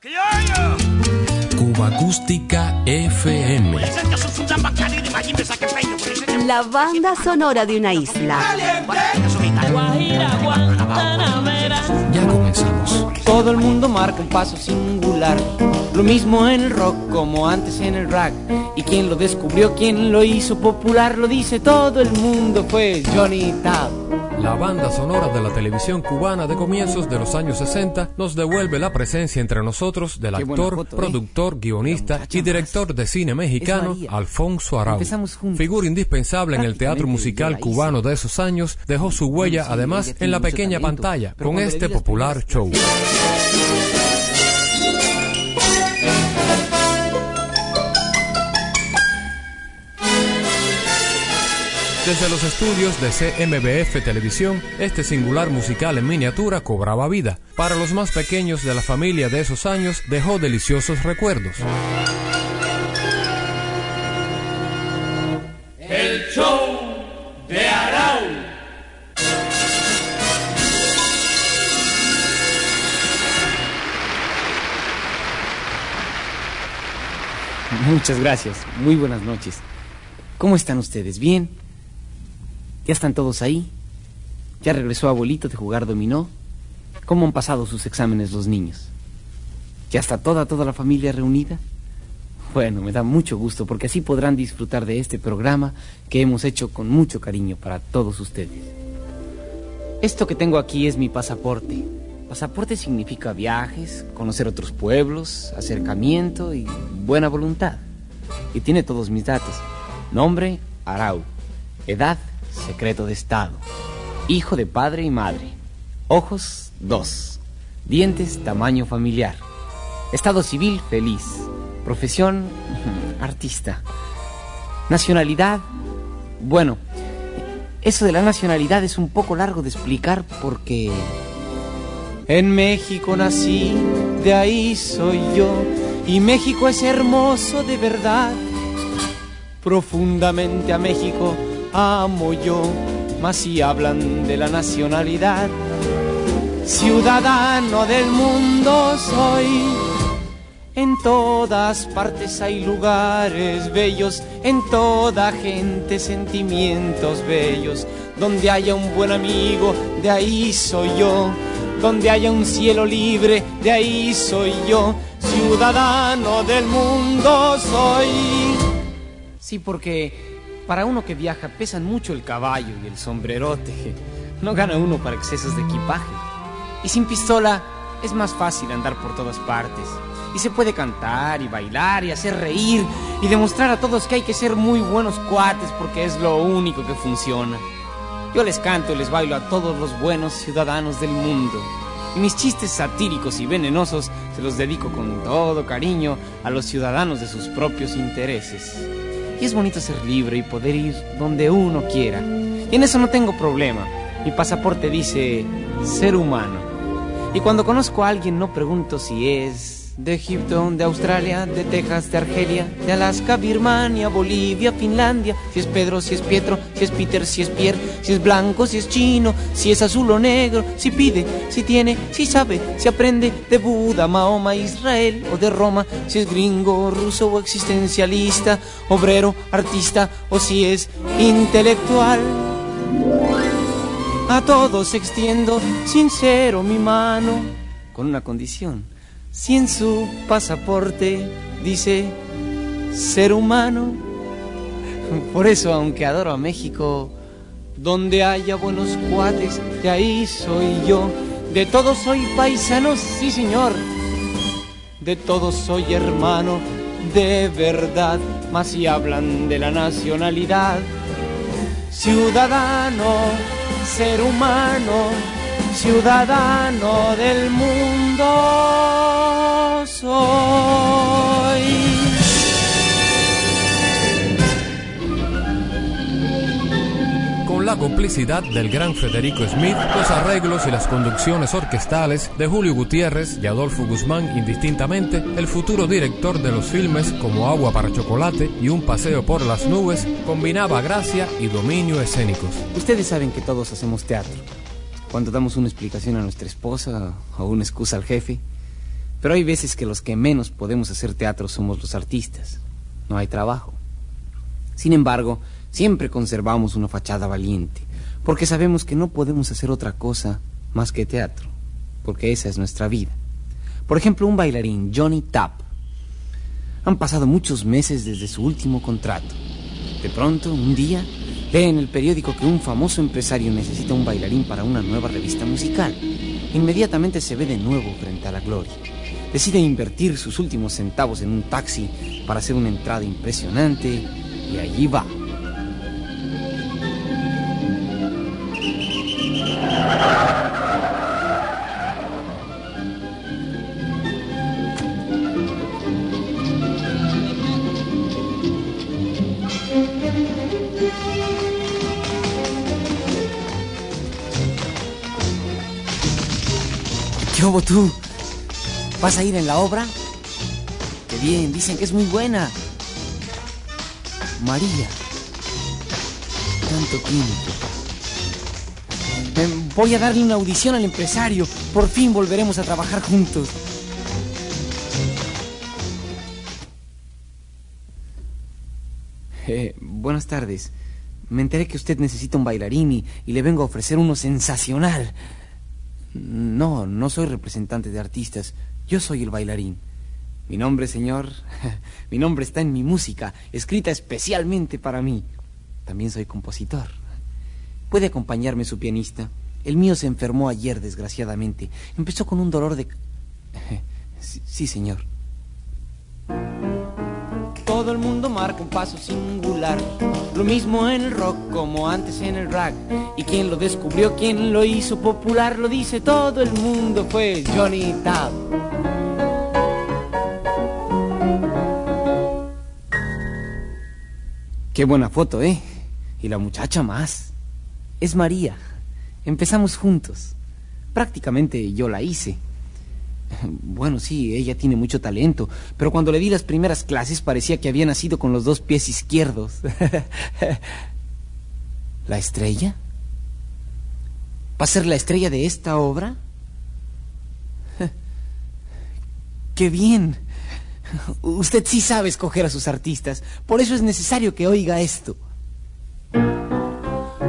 Cuba Acústica FM. La banda sonora de una isla. Ya comenzamos. Todo el mundo marca un paso singular. Lo mismo en el rock como antes en el rap. Y quien lo descubrió, quien lo hizo popular, lo dice todo el mundo, fue Johnny Tab. La banda sonora de la televisión cubana de comienzos de los años 60 nos devuelve la presencia entre nosotros del actor, foto, ¿eh? productor, guionista y director de cine mexicano. Alfonso Arau. Figura indispensable en el teatro musical cubano de esos años, dejó su huella además en la pequeña pantalla con este popular show. Desde los estudios de CMBF Televisión, este singular musical en miniatura cobraba vida. Para los más pequeños de la familia de esos años, dejó deliciosos recuerdos. Muchas gracias. Muy buenas noches. ¿Cómo están ustedes? ¿Bien? ¿Ya están todos ahí? ¿Ya regresó abuelito de jugar dominó? ¿Cómo han pasado sus exámenes los niños? ¿Ya está toda, toda la familia reunida? Bueno, me da mucho gusto porque así podrán disfrutar de este programa que hemos hecho con mucho cariño para todos ustedes. Esto que tengo aquí es mi pasaporte. Pasaporte significa viajes, conocer otros pueblos, acercamiento y buena voluntad. Y tiene todos mis datos. Nombre, Arau. Edad, secreto de Estado. Hijo de padre y madre. Ojos, dos. Dientes, tamaño familiar. Estado civil, feliz. Profesión, artista. Nacionalidad, bueno, eso de la nacionalidad es un poco largo de explicar porque... En México nací, de ahí soy yo, y México es hermoso de verdad. Profundamente a México amo yo, mas si hablan de la nacionalidad, ciudadano del mundo soy. En todas partes hay lugares bellos, en toda gente sentimientos bellos. Donde haya un buen amigo, de ahí soy yo. Donde haya un cielo libre, de ahí soy yo. Ciudadano del mundo soy. Sí, porque para uno que viaja pesan mucho el caballo y el sombrerote. No gana uno para excesos de equipaje. Y sin pistola es más fácil andar por todas partes. Y se puede cantar y bailar y hacer reír y demostrar a todos que hay que ser muy buenos cuates porque es lo único que funciona. Yo les canto y les bailo a todos los buenos ciudadanos del mundo. Y mis chistes satíricos y venenosos se los dedico con todo cariño a los ciudadanos de sus propios intereses. Y es bonito ser libre y poder ir donde uno quiera. Y en eso no tengo problema. Mi pasaporte dice ser humano. Y cuando conozco a alguien no pregunto si es de Egipto, de Australia, de Texas, de Argelia, de Alaska, Birmania, Bolivia, Finlandia, si es Pedro, si es Pietro, si es Peter, si es Pierre, si es blanco, si es chino, si es azul o negro, si pide, si tiene, si sabe, si aprende de Buda, Mahoma, Israel o de Roma, si es gringo, ruso o existencialista, obrero, artista o si es intelectual. A todos extiendo sincero mi mano, con una condición. Si en su pasaporte dice ser humano, por eso, aunque adoro a México, donde haya buenos cuates, de ahí soy yo. De todos soy paisano, sí señor. De todos soy hermano, de verdad. Mas si hablan de la nacionalidad, ciudadano, ser humano, ciudadano del mundo soy. Con la complicidad del gran Federico Smith, los arreglos y las conducciones orquestales de Julio Gutiérrez y Adolfo Guzmán indistintamente, el futuro director de los filmes como Agua para Chocolate y Un Paseo por las Nubes combinaba gracia y dominio escénicos. Ustedes saben que todos hacemos teatro. Cuando damos una explicación a nuestra esposa o una excusa al jefe, Pero hay veces que los que menos podemos hacer teatro somos los artistas. No hay trabajo. Sin embargo, siempre conservamos una fachada valiente, porque sabemos que no podemos hacer otra cosa más que teatro, porque esa es nuestra vida. Por ejemplo, un bailarín, Johnny Tapp. Han pasado muchos meses desde su último contrato. De pronto, un día, lee en el periódico que un famoso empresario necesita un bailarín para una nueva revista musical. Inmediatamente se ve de nuevo frente a la gloria. Decide invertir sus últimos centavos en un taxi para hacer una entrada impresionante y allí va. ¿Vas a ir en la obra? Qué bien, dicen que es muy buena. María. Tanto tiempo. Voy a darle una audición al empresario. Por fin volveremos a trabajar juntos. Eh, buenas tardes. Me enteré que usted necesita un bailarín y le vengo a ofrecer uno sensacional. No, no soy representante de artistas. Yo soy el bailarín. Mi nombre, señor, mi nombre está en mi música, escrita especialmente para mí. También soy compositor. ¿Puede acompañarme su pianista? El mío se enfermó ayer, desgraciadamente. Empezó con un dolor de... Sí, señor. Todo el mundo marca un paso singular. Lo mismo en el rock como antes en el rap. Y quien lo descubrió, quien lo hizo popular, lo dice todo el mundo, fue Johnny Tapp. Qué buena foto, ¿eh? Y la muchacha más. Es María. Empezamos juntos. Prácticamente yo la hice. Bueno, sí, ella tiene mucho talento, pero cuando le di las primeras clases parecía que había nacido con los dos pies izquierdos. ¿La estrella? ¿Va a ser la estrella de esta obra? ¡Qué bien! Usted sí sabe escoger a sus artistas, por eso es necesario que oiga esto.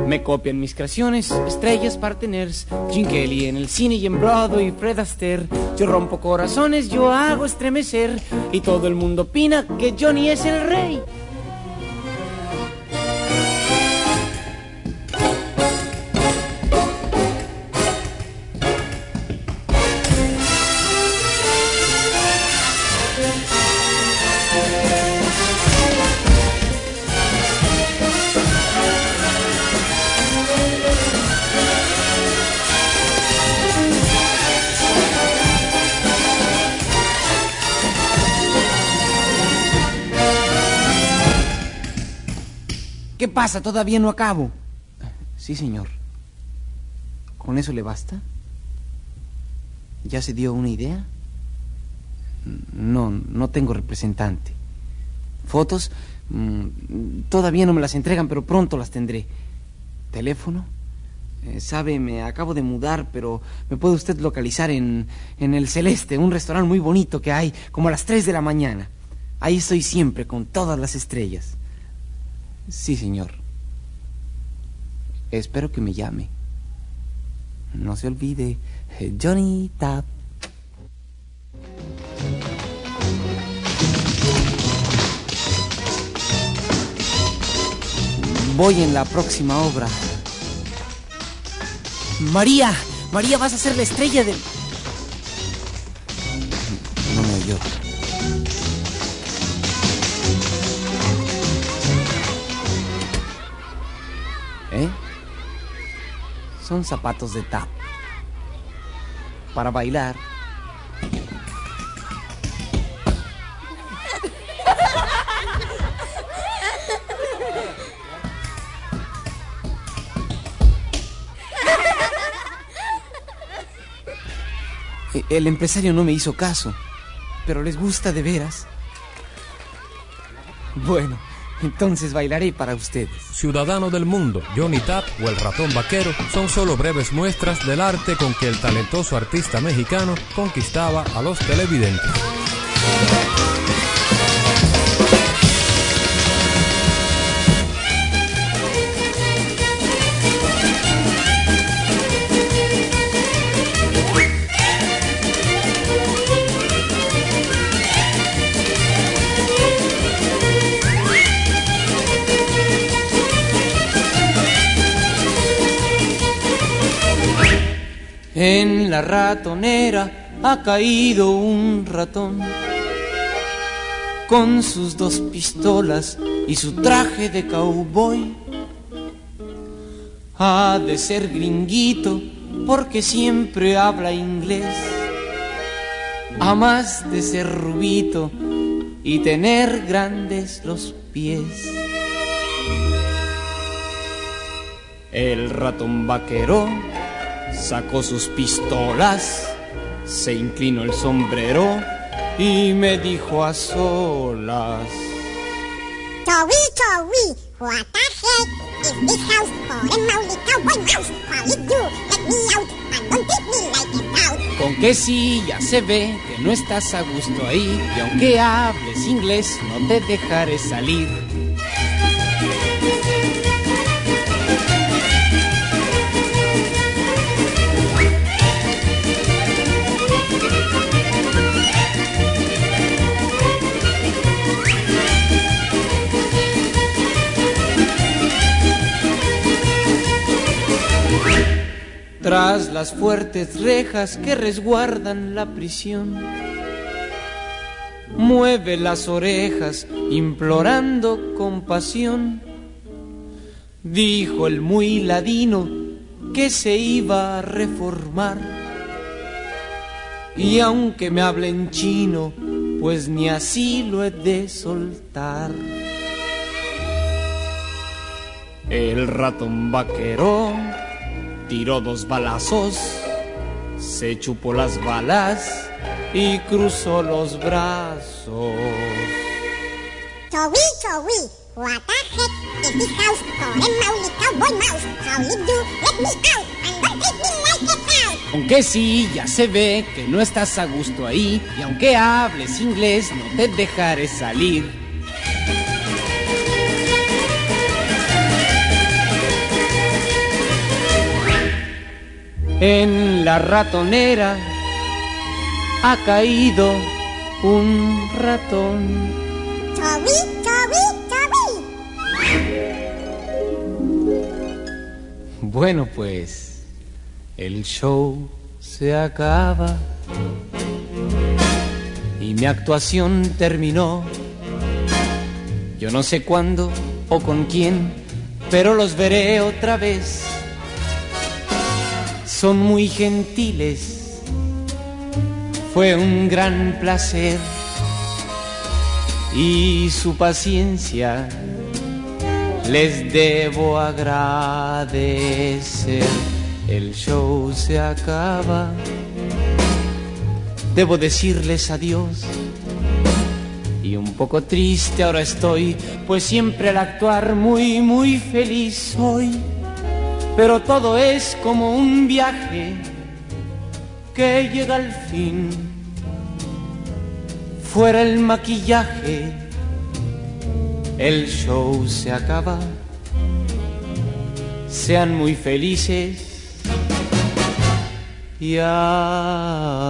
Me copian mis creaciones, estrellas partners, Jim Kelly en el cine y en Broadway, Fred Astaire. Yo rompo corazones, yo hago estremecer y todo el mundo opina que Johnny es el rey. Pasa? Todavía no acabo. Sí, señor. ¿Con eso le basta? ¿Ya se dio una idea? No, no tengo representante. ¿Fotos? Mm, todavía no me las entregan, pero pronto las tendré. ¿Teléfono? Eh, sabe, me acabo de mudar, pero me puede usted localizar en, en el Celeste, un restaurante muy bonito que hay, como a las 3 de la mañana. Ahí estoy siempre, con todas las estrellas. Sí, señor. Espero que me llame. No se olvide, Johnny Tapp. Voy en la próxima obra. María, María, vas a ser la estrella del... No me oyó. Son zapatos de tap. Para bailar. E- El empresario no me hizo caso, pero les gusta de veras. Bueno, Entonces bailaré para ustedes. Ciudadano del Mundo, Johnny Tap o El Ratón Vaquero son solo breves muestras del arte con que el talentoso artista mexicano conquistaba a los televidentes. En la ratonera ha caído un ratón con sus dos pistolas y su traje de cowboy. Ha de ser gringuito porque siempre habla inglés. A más de ser rubito y tener grandes los pies. El ratón vaquero sacó sus pistolas, se inclinó el sombrero y me dijo a solas. Tori, Tori, what the heck is this house for a mouse, cowboy mouse? It do, let me out and don't treat me like a mouse. Con que sí, ya se ve que no estás a gusto ahí y aunque hables inglés no te dejaré salir. Tras las fuertes rejas que resguardan la prisión. Mueve las orejas implorando compasión. Dijo el muy ladino que se iba a reformar. Y aunque me hable en chino, pues ni así lo he de soltar. El ratón vaquero tiró dos balazos, se chupó las balas y cruzó los brazos. Tori, Tori, what the heck is this house a mouse, cowboy mouse? How you do, let me out and don't treat me like a mouse. Aunque sí, ya se ve que no estás a gusto ahí y aunque hables inglés no te dejaré salir. En la ratonera ha caído un ratón. Tori, Tori, Tori. Bueno, pues el show se acaba y mi actuación terminó. Yo no sé cuándo o con quién, pero los veré otra vez. Son muy gentiles, fue un gran placer y su paciencia les debo agradecer. El show se acaba. Debo decirles adiós. Y un poco triste ahora estoy, pues siempre al actuar muy, muy feliz soy. Pero todo es como un viaje que llega al fin. Fuera el maquillaje, el show se acaba. Sean muy felices y adiós.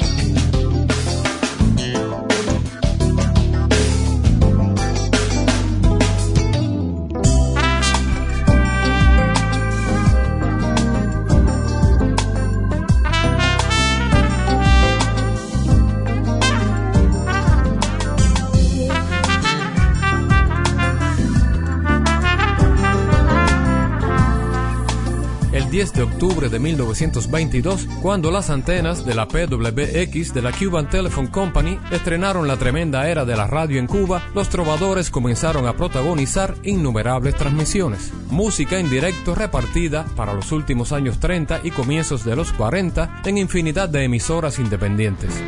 De octubre de 1922, cuando las antenas de la PWX de la Cuban Telephone Company estrenaron la tremenda era de la radio en Cuba, los trovadores comenzaron a protagonizar innumerables transmisiones. Música en directo repartida para los últimos años 30 y comienzos de los 40 en infinidad de emisoras independientes.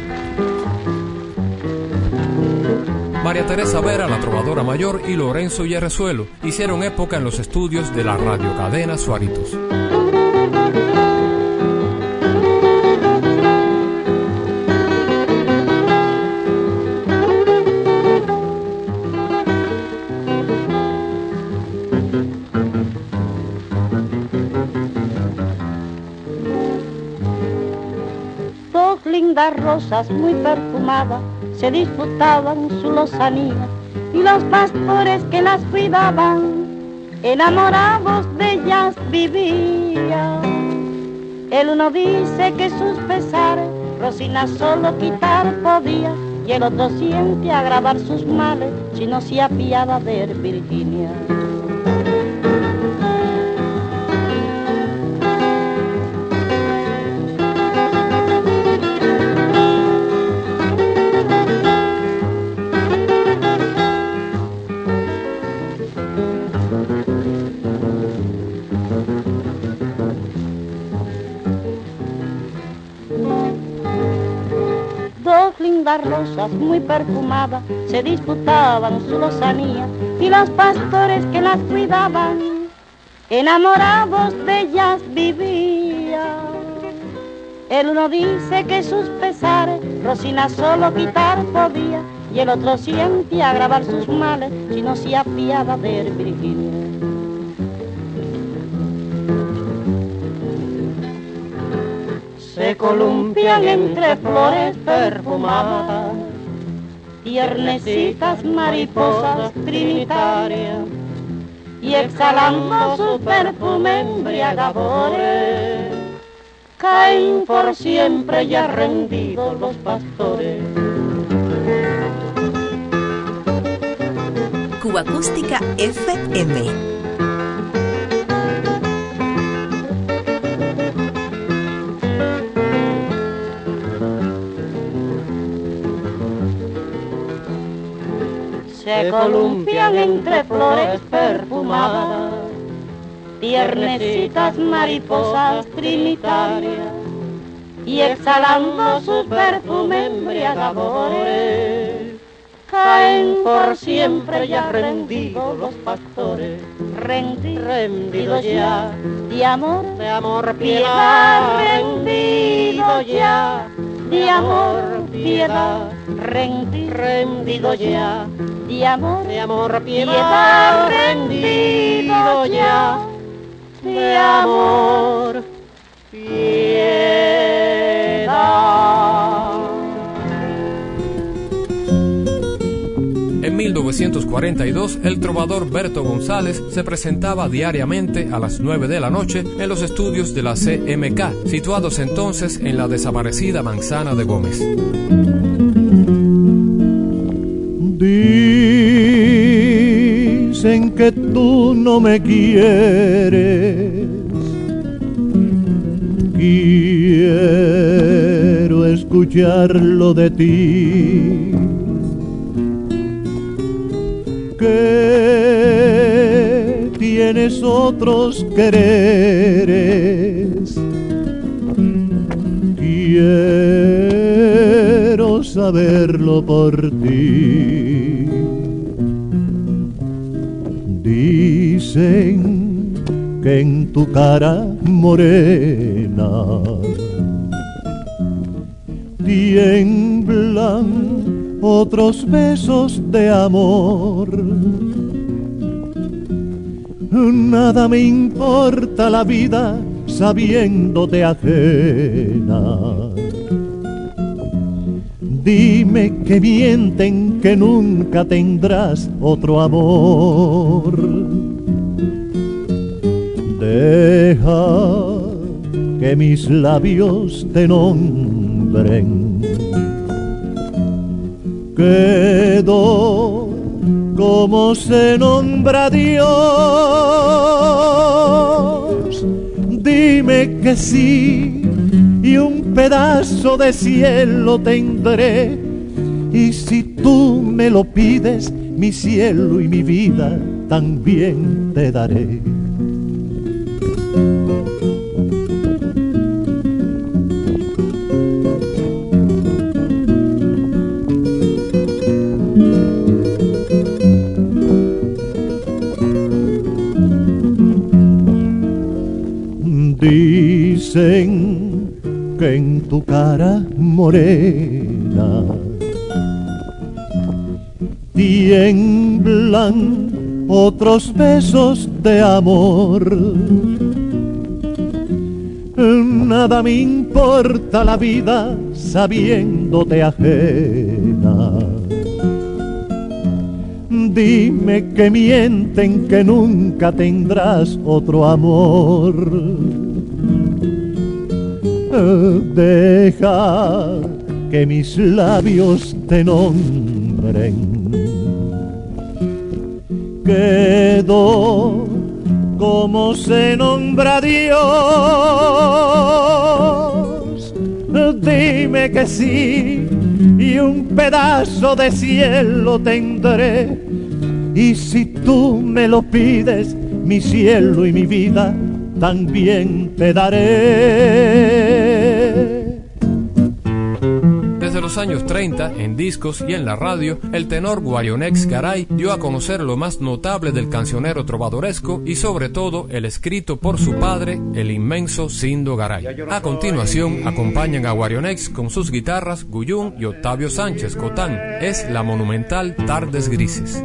María Teresa Vera, la trovadora mayor, y Lorenzo Yerrezuelo hicieron época en los estudios de la radiocadena Suaritos. Dos lindas rosas muy perfumadas se disputaban su lozanía y los pastores que las cuidaban, enamorados de ellas vivían. El uno dice que sus pesares Rosina solo quitar podía y el otro siente agravar sus males si no se apiada de Virginia. Lindas rosas muy perfumadas se disputaban su lozanía y los pastores que las cuidaban, enamorados de ellas vivían. El uno dice que sus pesares Rosina solo quitar podía y el otro siente agravar sus males si no se apiada de Virginia. Columpian entre flores perfumadas, tiernecitas mariposas trinitarias, y exhalando su perfume embriagadores, caen por siempre ya rendidos los pastores. Cuba Acústica FM se columpian entre flores perfumadas, tiernecitas mariposas trinitarias, y exhalando su perfume embriagadores, caen por siempre ya rendidos los pastores, rendidos ya, de amor, de amor, piedad, rendido ya, de amor, piedad, rendido ya. de amor, de amor, piedad, rendido ya, de amor, piedad. 1942, el trovador Berto González se presentaba diariamente a las 9 de la noche en los estudios de la CMK, situados entonces en la desaparecida Manzana de Gómez. Dicen que tú no me quieres. Quiero escucharlo de ti. Que tienes otros quereres. Quiero saberlo por ti. Dicen que en tu cara morena tiemblan otros besos de amor. Nada me importa la vida sabiéndote ajena. Dime que mienten que nunca tendrás otro amor. Deja que mis labios te nombren. Como se nombra Dios. Dime que sí y un pedazo de cielo tendré. Y si tú me lo pides, mi cielo y mi vida también te daré. Tu cara morena tiemblan otros besos de amor. Nada me importa la vida sabiéndote ajena. Dime que mienten que nunca tendrás otro amor. Deja que mis labios te nombren quedó como se nombra Dios. Dime que sí y un pedazo de cielo tendré. Y si tú me lo pides, mi cielo y mi vida también te daré los años 30, en discos y en la radio, el tenor Guarionex Garay dio a conocer lo más notable del cancionero trovadoresco y sobre todo el escrito por su padre, el inmenso Sindo Garay. A continuación, acompañan a Guarionex con sus guitarras Guyún y Octavio Sánchez Cotán. Es la monumental Tardes Grises.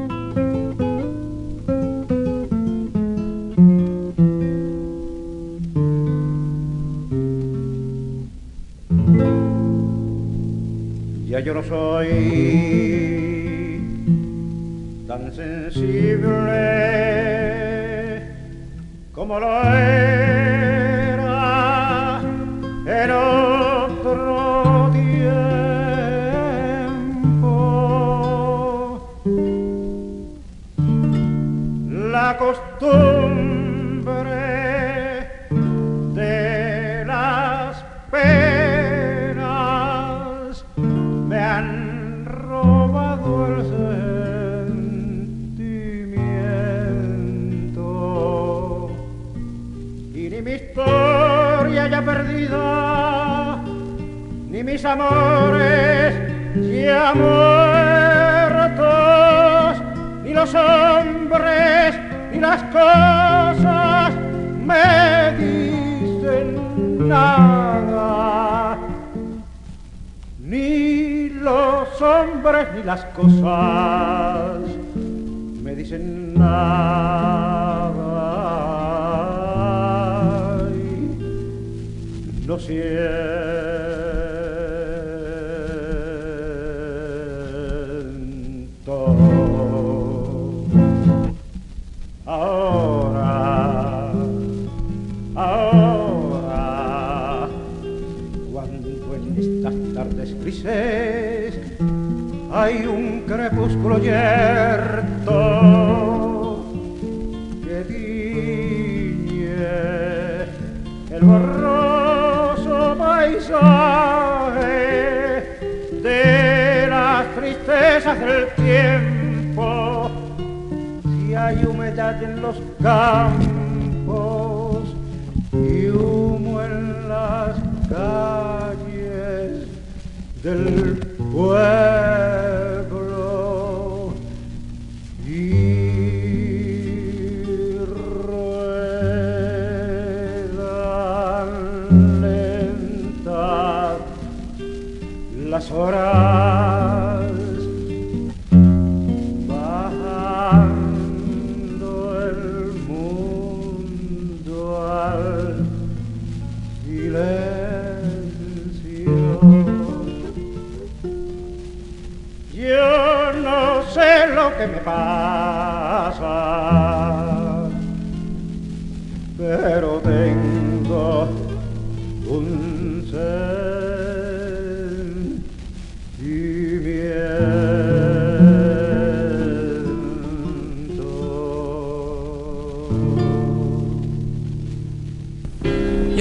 Yo no soy tan sensible como lo era amores ya muertos, ni los hombres ni las cosas me dicen nada. Ni los hombres ni las cosas me dicen nada. no siento yerto que tiñe el borroso paisaje de las tristezas del tiempo. Si hay humedad en los campos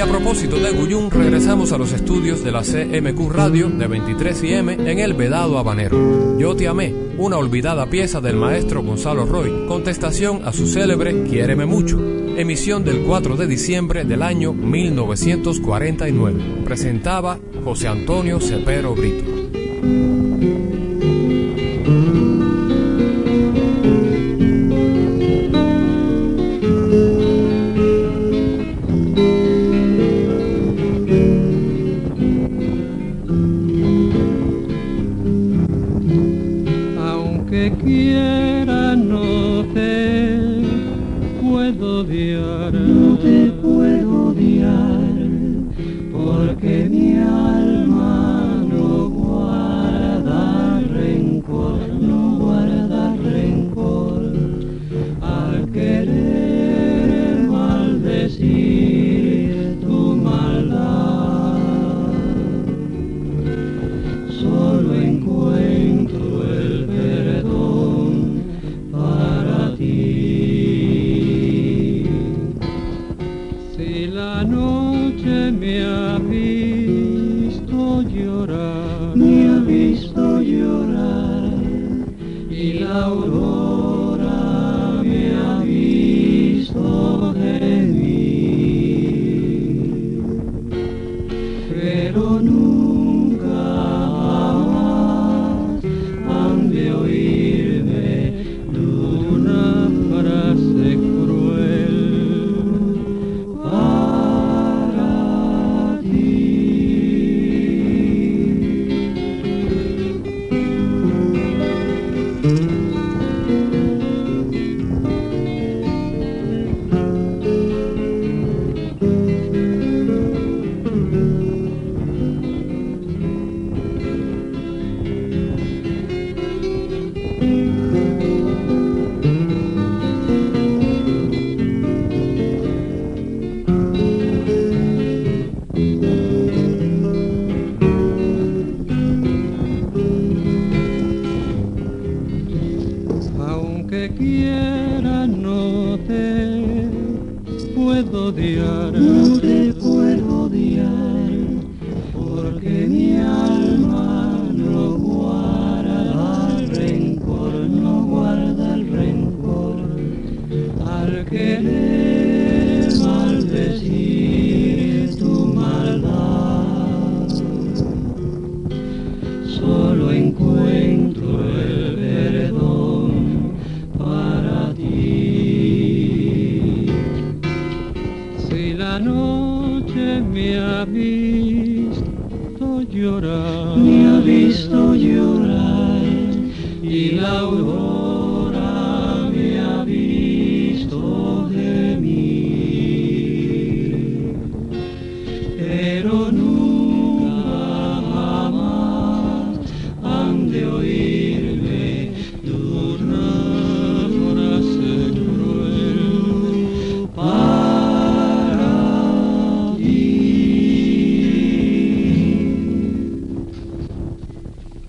propósito de Guyún, regresamos a los estudios de la CMQ Radio de 23 IM en el Vedado Habanero. Yo te amé, una olvidada pieza del maestro Gonzalo Roy, contestación a su célebre Quiéreme mucho, emisión del 4 de diciembre del año 1949. Presentaba José Antonio Cepero Brito.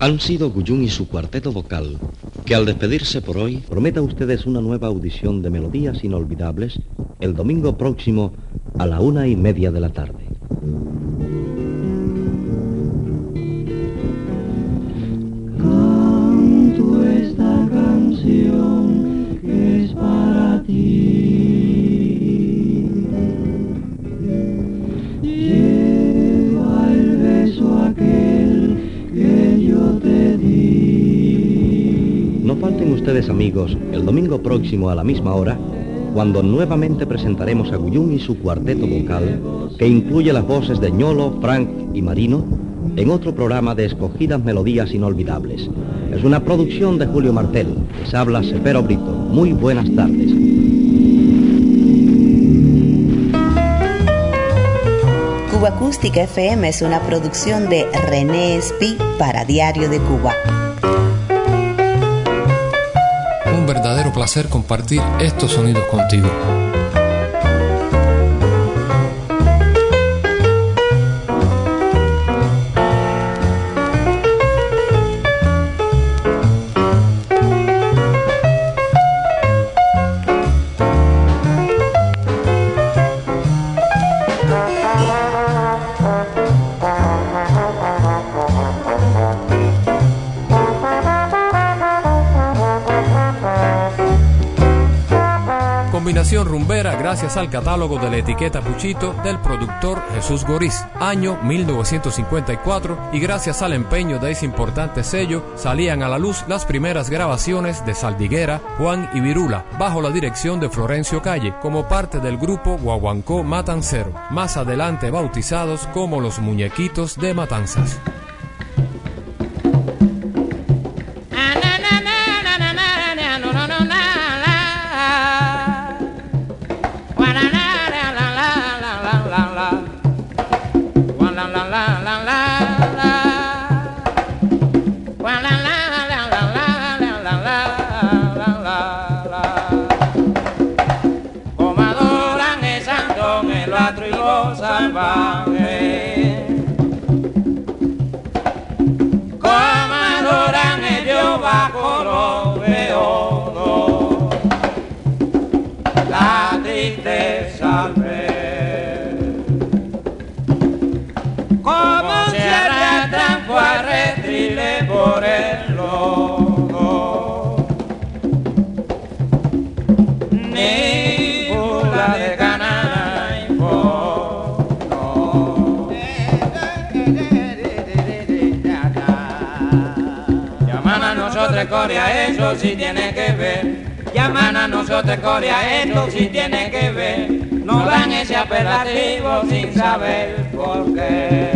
Han sido Guyún y su cuarteto vocal, que al despedirse por hoy promete a ustedes una nueva audición de melodías inolvidables el domingo próximo a la una y media de la tarde. A la misma hora, cuando nuevamente presentaremos a Guyún y su cuarteto vocal, que incluye las voces de Ñolo, Frank y Marino, en otro programa de escogidas melodías inolvidables. Es una producción de Julio Martel. Les habla Sepero Brito. Muy buenas tardes. Cuba Acústica FM es una producción de René Espi para Diario de Cuba. Placer compartir estos sonidos contigo. Gracias al catálogo de la etiqueta Puchito del productor Jesús Goriz, año 1954, y gracias al empeño de ese importante sello salían a la luz las primeras grabaciones de Saldiguera, Juan y Virula, bajo la dirección de Florencio Calle, como parte del grupo Guaguancó Matancero, más adelante bautizados como los Muñequitos de Matanzas. Eso sí tiene que ver. Llaman a nosotros Corea, esto sí tiene que ver. No dan ese apelativo sin saber por qué.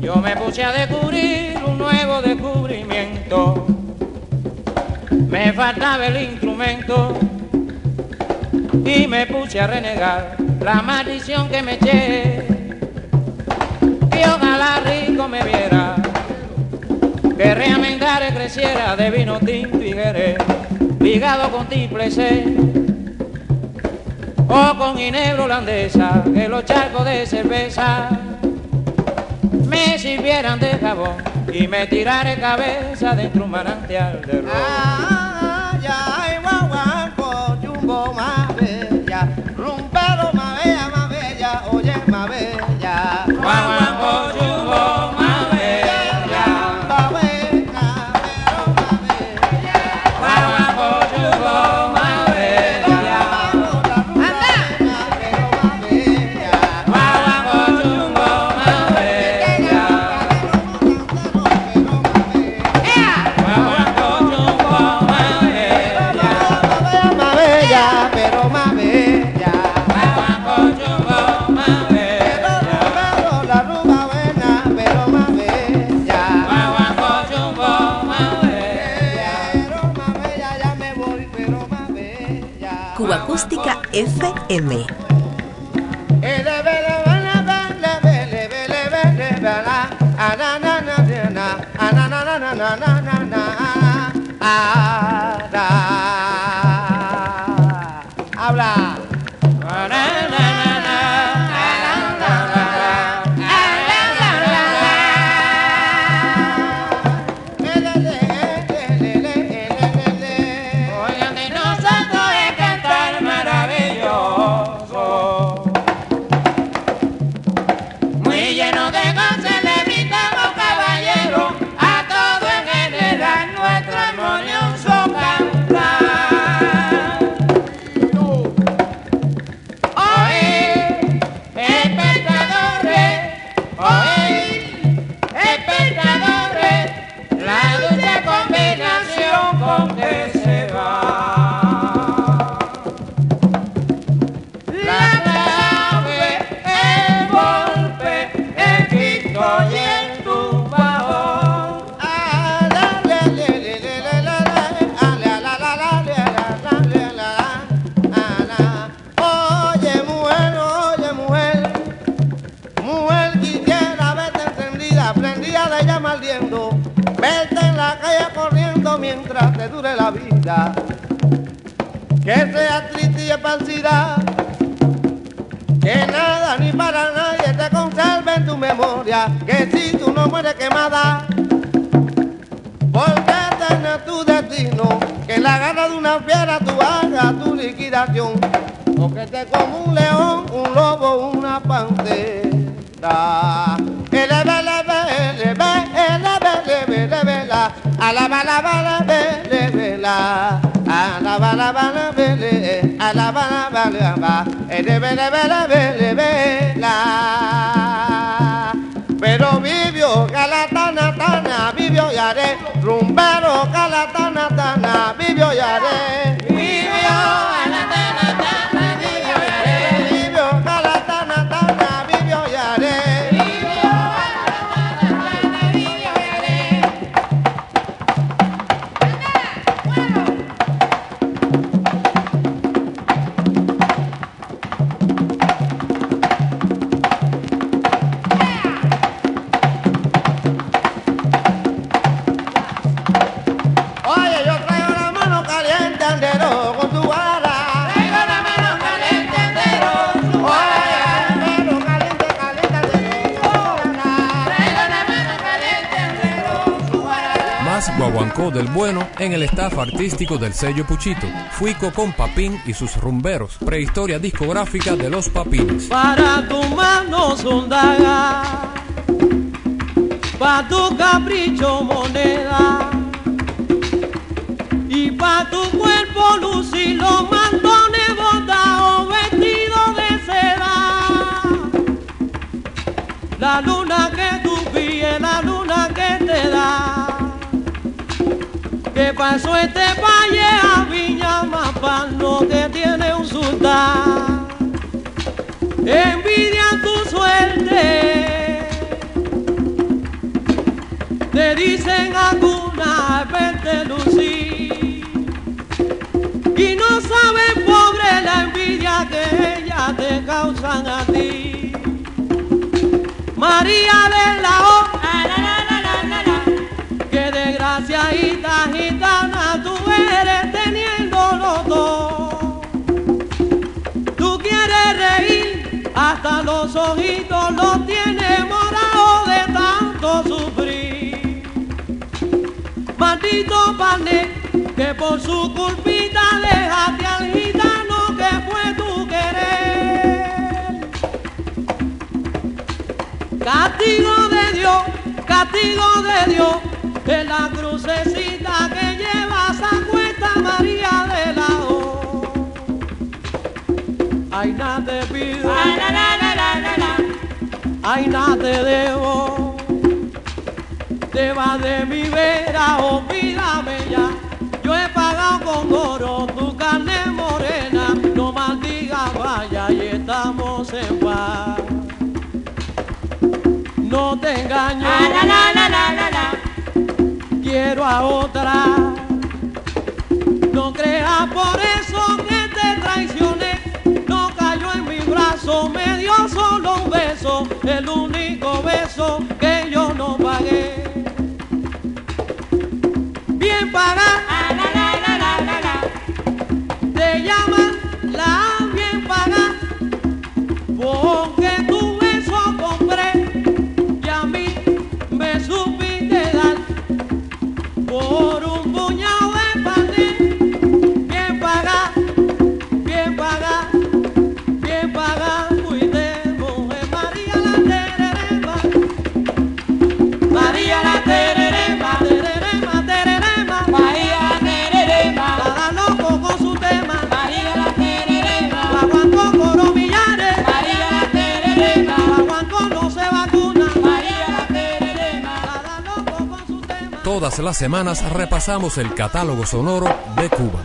Yo me puse a descubrir un nuevo descubrimiento. Me faltaba el instrumento y me puse a renegar la maldición que me eché. Que ojalá rico me viera, que realmente creciera de vino tinto y jerez, ligado con triple C o con ginebra holandesa, que los charcos de cerveza me sirvieran de jabón y me tirara cabeza dentro un manantial de ron. Mueres quemada, porque tener tu destino, que la garra de una fiera tú hagas tu liquidación, o te como un león, un lobo, una pantera. Bele, bele, bele, bele, bele, bele, bela. Ala, bala, bala, bele, bela. Ala, bala, bala, bele. Ala, bala, bala, ba. Ele, 表演。El staff artístico del sello Puchito. Fuico con Papín y sus rumberos. Prehistoria discográfica de los Papines. para tu mano son dagas, pa' tu capricho moneda, y pa' tu cuerpo lucir los mantones bordados vestidos de seda. La luna que tú pides, la luna que te da. Que pasó este valle a Viña Mapano que tiene un sultán envidia tu suerte. Te dicen alguna verte lucir y no sabes pobre la envidia que ellas te causan a ti. María de la hasta los ojitos los tienes morados de tanto sufrir. Maldito pane, que por su culpita dejaste al gitano que fue tu querer. Castigo de Dios, castigo de Dios, de la crucecita que nada te pido, ay, nada te debo, te vas de mi vera, olvídame ya. Yo he pagado con oro tu carne morena, no maldigas vaya y estamos en paz. No te engaño, quiero a otra. No creas por eso brazo, me dio solo un beso, el único beso que yo no pagué. Bien paga, Todas las semanas repasamos el catálogo sonoro de Cuba.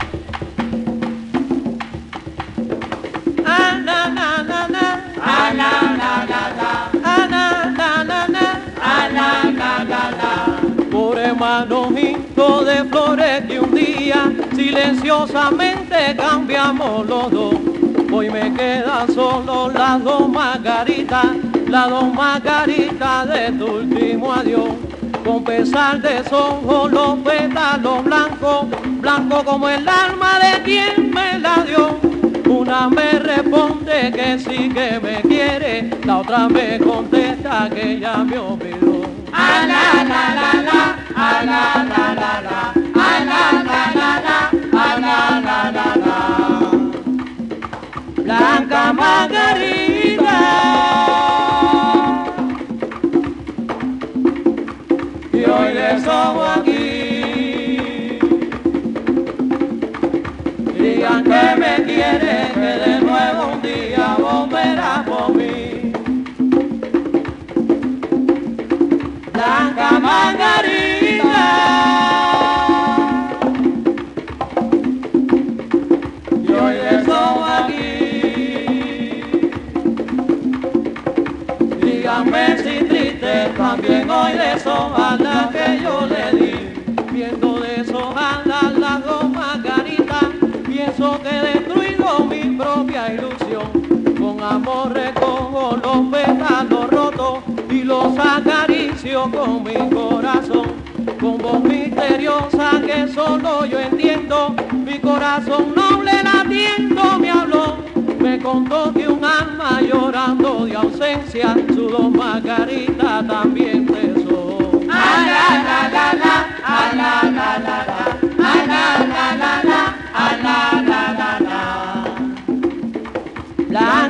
Por hermanojito de flores que un día silenciosamente cambiamos los dos. Hoy me quedan solo las dos margaritas, las dos margaritas de tu último adiós. Con pesar de ojos los pétalos blancos, blanco como el alma de quien me la dio. Una me responde que sí que me quiere, la otra me contesta que ya me olvidó. Ah, la, la, la, la, ah, la, la, la, la, ah, la, la, la, la, ah, la, la, la, la. Blanca Margarita, somos aquí. Digan que me quieren, que de nuevo un día volverá por mí. Blanca Margarita. Hoy somos aquí. Díganme si triste también hoy deshoja la los pétalos rotos y los acaricio con mi corazón. Con voz misteriosa que solo yo entiendo, mi corazón noble latiendo me habló. Me contó que un alma llorando de ausencia, su dos margarita también besó. Ah, la,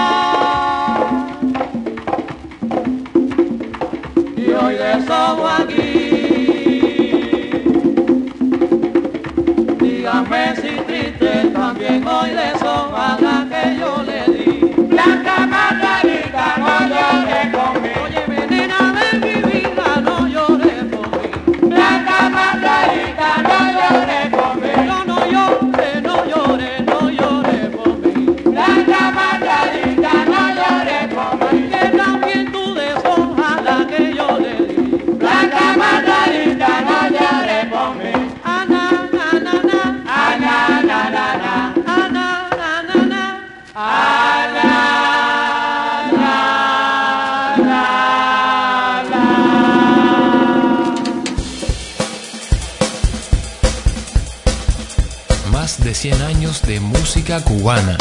hoy le soba 100 años de música cubana.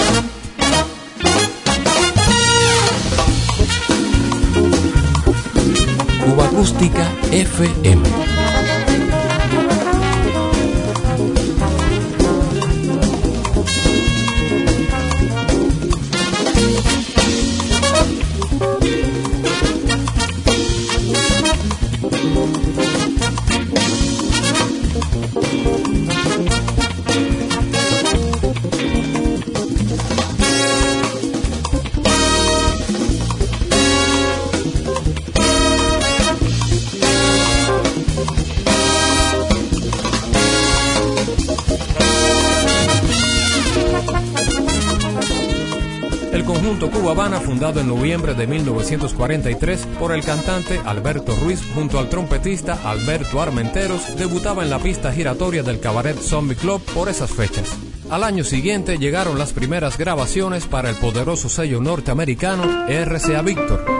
Cuba Acústica FM. En noviembre de 1943 por el cantante Alberto Ruiz junto al trompetista Alberto Armenteros, debutaba en la pista giratoria del cabaret Zombie Club por esas fechas. Al año siguiente llegaron las primeras grabaciones para el poderoso sello norteamericano RCA Victor.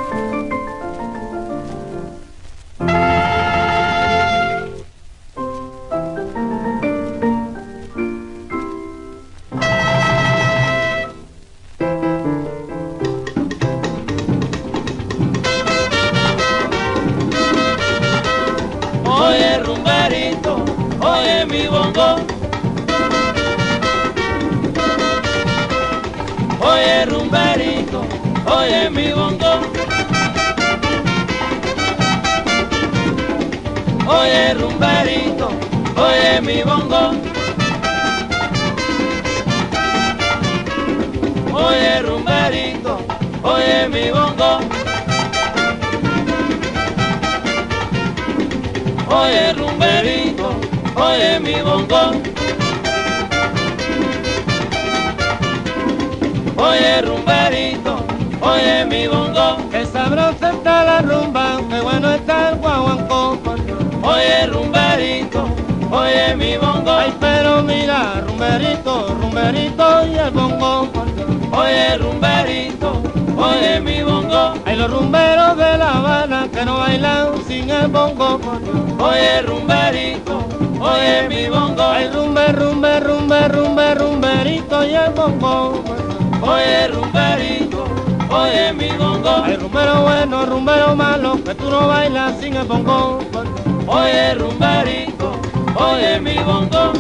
Oye mi bongo. Oye rumberito, oye mi bongo. Oye rumberito, oye mi bongo. Que sabrosa está la rumba, que bueno está el guaguancó. Oye rumberito, oye mi bongo. Ay, pero mira, rumberito, rumberito y el bongo. Oye rumberito, oye mi bongo. Hay los rumberos de La Habana que no bailan sin el bongo. Oye rumberito, oye mi bongo. Hay rumbe, rumbe, rumbe, rumbe, rumberito y el bongo. Oye oye mi bongo. Hay rumbero bueno, rumbero malo, que tú no bailas sin el bongo. Oye rumberico, oye mi bongo.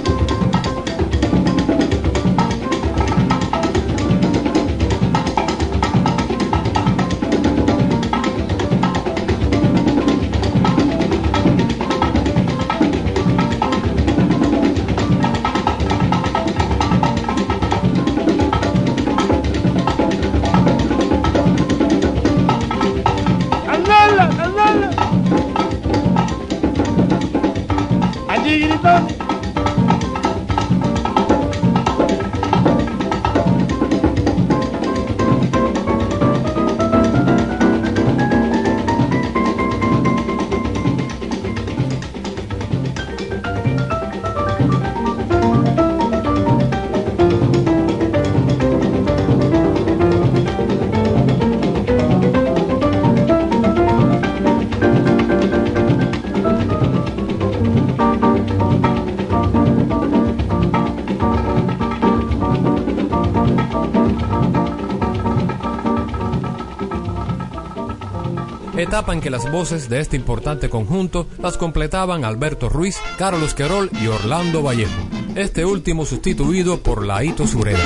Etapa en que las voces de este importante conjunto las completaban Alberto Ruiz, Carlos Querol y Orlando Vallejo, este último sustituido por Laito Sureda.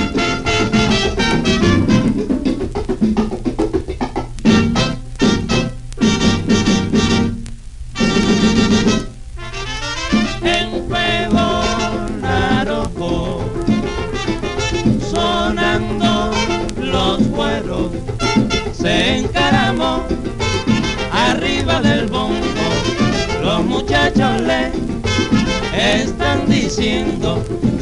Están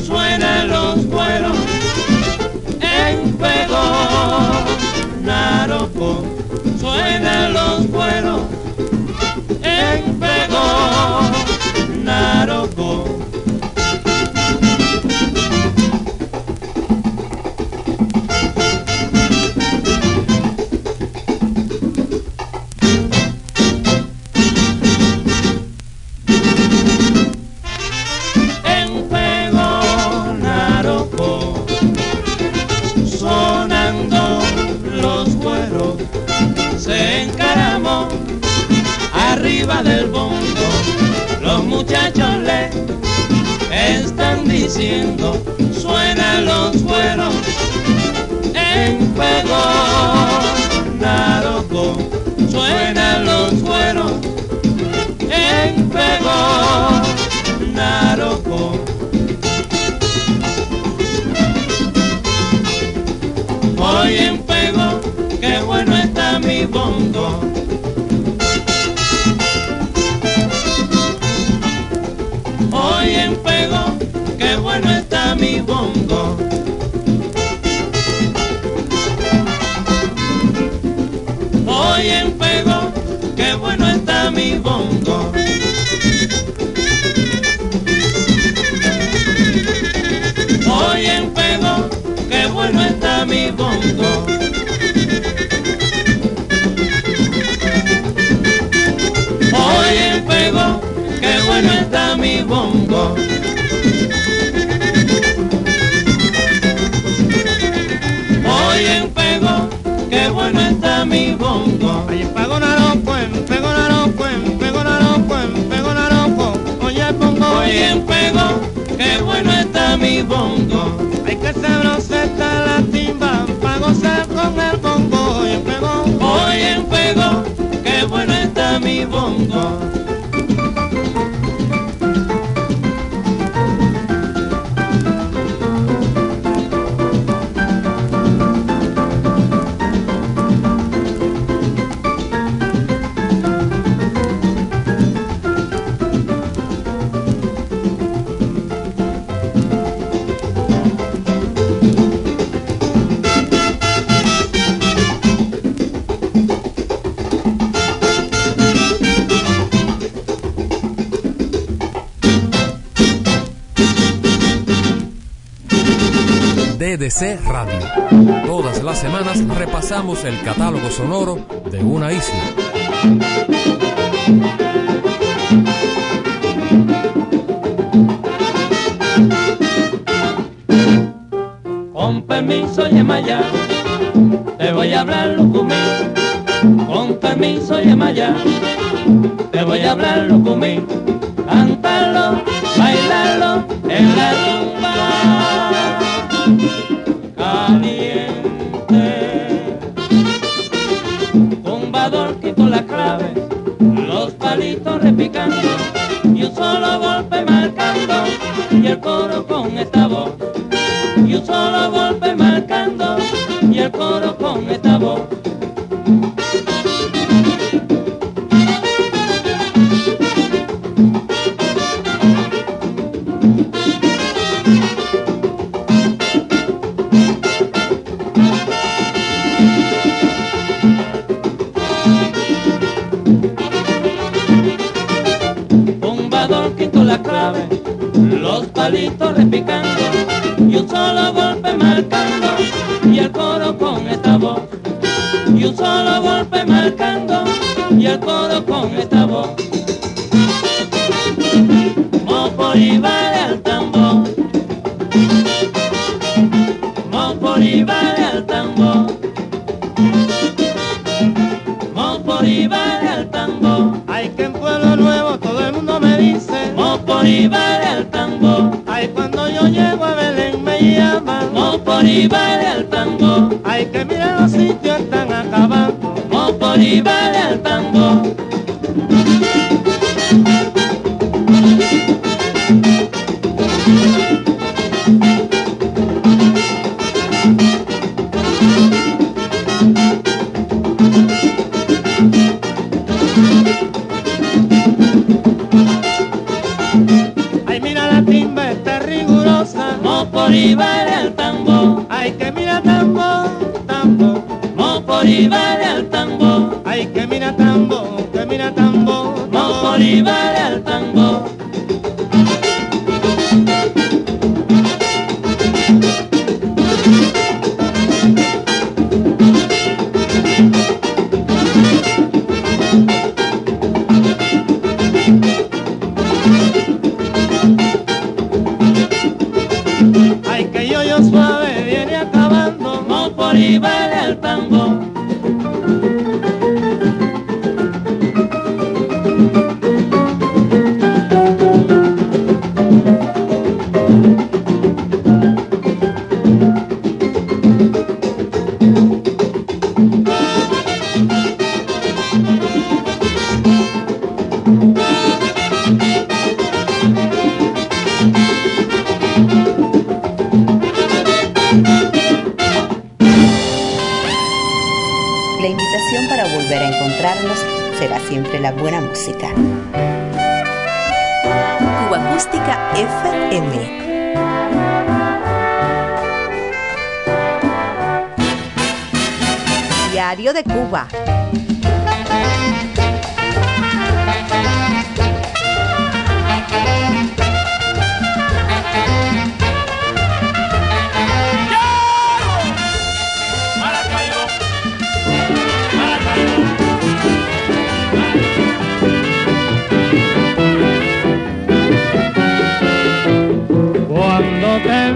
pego naroco, en pego naroco. Oye, el bongo. Hoy en pego, qué bueno está mi bongo. Hay que sabrosa está la timba, pa' gozar con el bongo. Oye, pego. Hoy en pego, qué bueno está mi bongo. DDC Radio. Todas las semanas repasamos el catálogo sonoro de una isla. Con permiso, Yemaya, te voy a hablar, Lucumé. permiso y Maya, te voy a hablarlo conmigo, cantarlo, coro con esta voz. Y un solo Vale al tambor ay, cuando yo llego a Belén me llaman, Mopori vale al tambor ay, que mira los sitios están acabando, Mopori vale al tambor Mopori vale al tambor ay, que mira tambo, tambo, Mopori vale al tambor ay, que mira tambo, que mira tambo, tambo. Diario de Cuba.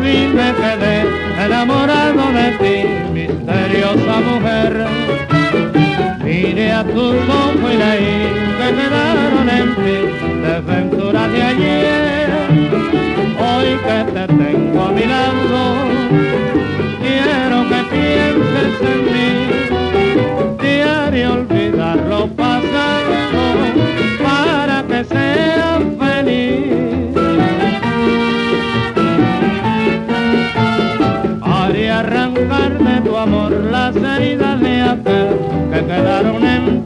Vi me quedé enamorado de ti, misteriosa mujer. Miré a tus ojos y leí que quedaron en ti desventuras de ayer. Hoy que te tengo a mi lado, quiero que pienses en mí. Diario olvidar lo pasado para que seas feliz. De tu amor las heridas de aquel que quedaron en